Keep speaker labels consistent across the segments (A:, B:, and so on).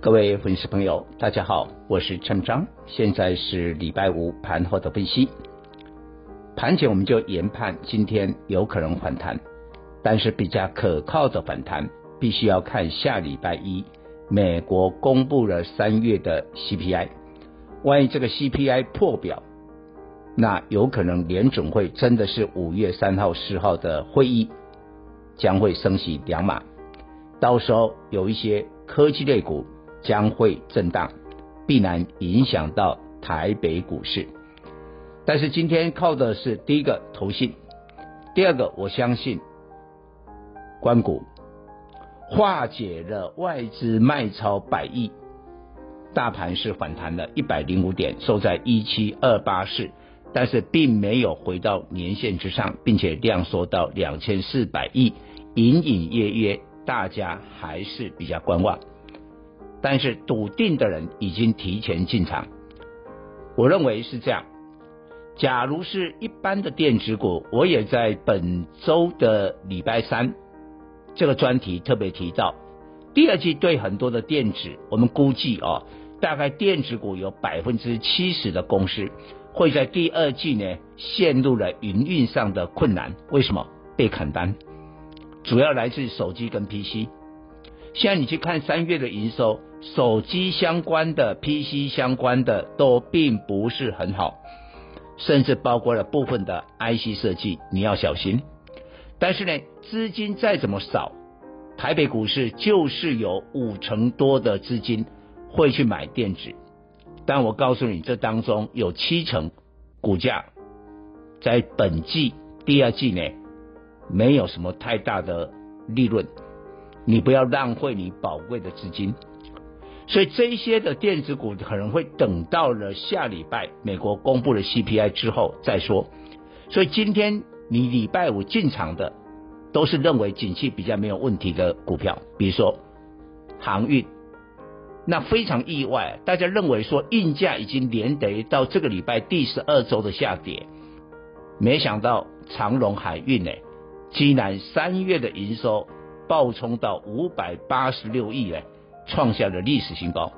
A: 各位粉丝朋友，大家好，我是陈章，现在是礼拜五盘后的分析。盘前我们就研判今天有可能反弹，但是比较可靠的反弹，必须要看下礼拜一美国公布了三月的 CPI，万一这个 CPI 破表，那有可能联准会真的是五月三号、四号的会议将会升息两码，到时候有一些科技类股。将会震荡，必然影响到台北股市。但是今天靠的是第一个投信，第二个我相信关谷化解了外资卖超百亿，大盘是反弹了一百零五点，收在一七二八四，但是并没有回到年线之上，并且量缩到两千四百亿，隐隐约约大家还是比较观望。但是笃定的人已经提前进场，我认为是这样。假如是一般的电子股，我也在本周的礼拜三这个专题特别提到，第二季对很多的电子，我们估计哦，大概电子股有百分之七十的公司会在第二季呢陷入了营运上的困难。为什么？被砍单，主要来自手机跟 PC。现在你去看三月的营收。手机相关的、PC 相关的都并不是很好，甚至包括了部分的 IC 设计，你要小心。但是呢，资金再怎么少，台北股市就是有五成多的资金会去买电子。但我告诉你，这当中有七成股价在本季第二季呢，没有什么太大的利润，你不要浪费你宝贵的资金。所以这一些的电子股可能会等到了下礼拜美国公布了 CPI 之后再说。所以今天你礼拜五进场的都是认为景气比较没有问题的股票，比如说航运，那非常意外，大家认为说运价已经连跌到这个礼拜第十二周的下跌，没想到长荣海运呢，竟然三月的营收暴冲到五百八十六亿元。创下了历史新高，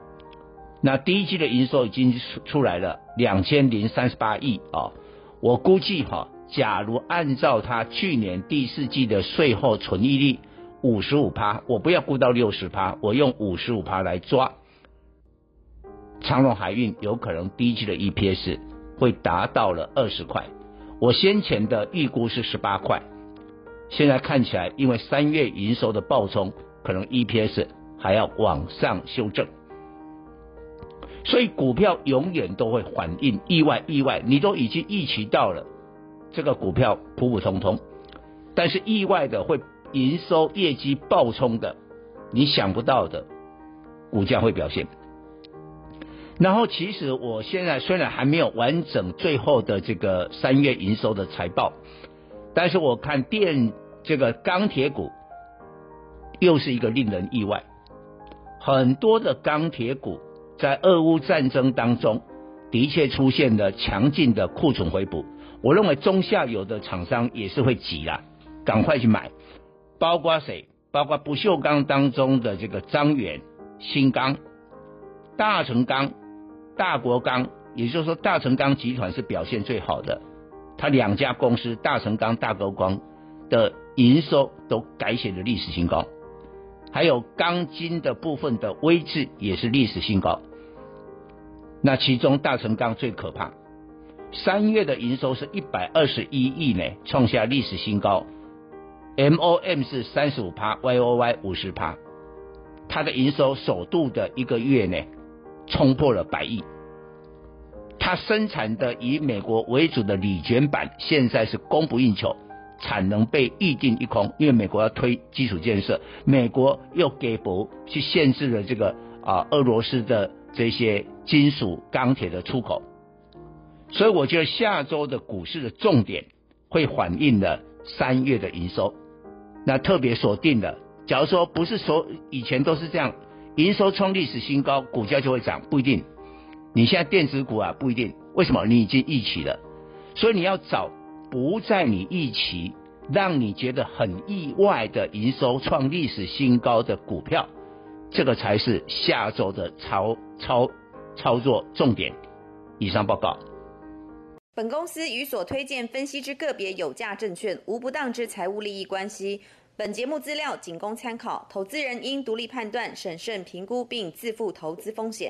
A: 那第一季的营收已经出出来了两千零三十八亿啊，我估计哈，假如按照他去年第四季的税后纯益率五十五趴，我不要估到六十趴，我用五十五趴来抓，长荣海运有可能第一季的 EPS 会达到了二十块，我先前的预估是十八块，现在看起来因为三月营收的暴冲，可能 EPS。还要往上修正，所以股票永远都会反映意外，意外你都已经预期到了，这个股票普普通通，但是意外的会营收业绩暴冲的，你想不到的股价会表现。然后其实我现在虽然还没有完整最后的这个三月营收的财报，但是我看电这个钢铁股又是一个令人意外。很多的钢铁股在俄乌战争当中的确出现了强劲的库存回补，我认为中下游的厂商也是会急啦，赶快去买，包括谁？包括不锈钢当中的这个张远、新钢、大成钢、大国钢，也就是说大成钢集团是表现最好的，它两家公司大成钢、大国钢的营收都改写了历史新高。还有钢筋的部分的位置也是历史新高，那其中大成钢最可怕，三月的营收是一百二十一亿呢，创下历史新高，MOM 是三十五趴，YOY 五十趴，它的营收首度的一个月呢，冲破了百亿，它生产的以美国为主的锂卷板现在是供不应求。产能被预定一空，因为美国要推基础建设，美国又给博去限制了这个啊俄罗斯的这些金属钢铁的出口。所以我觉得下周的股市的重点会反映了三月的营收。那特别锁定的，假如说不是说以前都是这样，营收创历史新高，股价就会涨，不一定。你现在电子股啊不一定，为什么？你已经预期了，所以你要找不在你预期，让你觉得很意外的营收创历史新高的股票，这个才是下周的操操操作重点。以上报告。
B: 本公司与所推荐分析之个别有价证券无不当之财务利益关系。本节目资料仅供参考，投资人应独立判断、审慎评估并自负投资风险。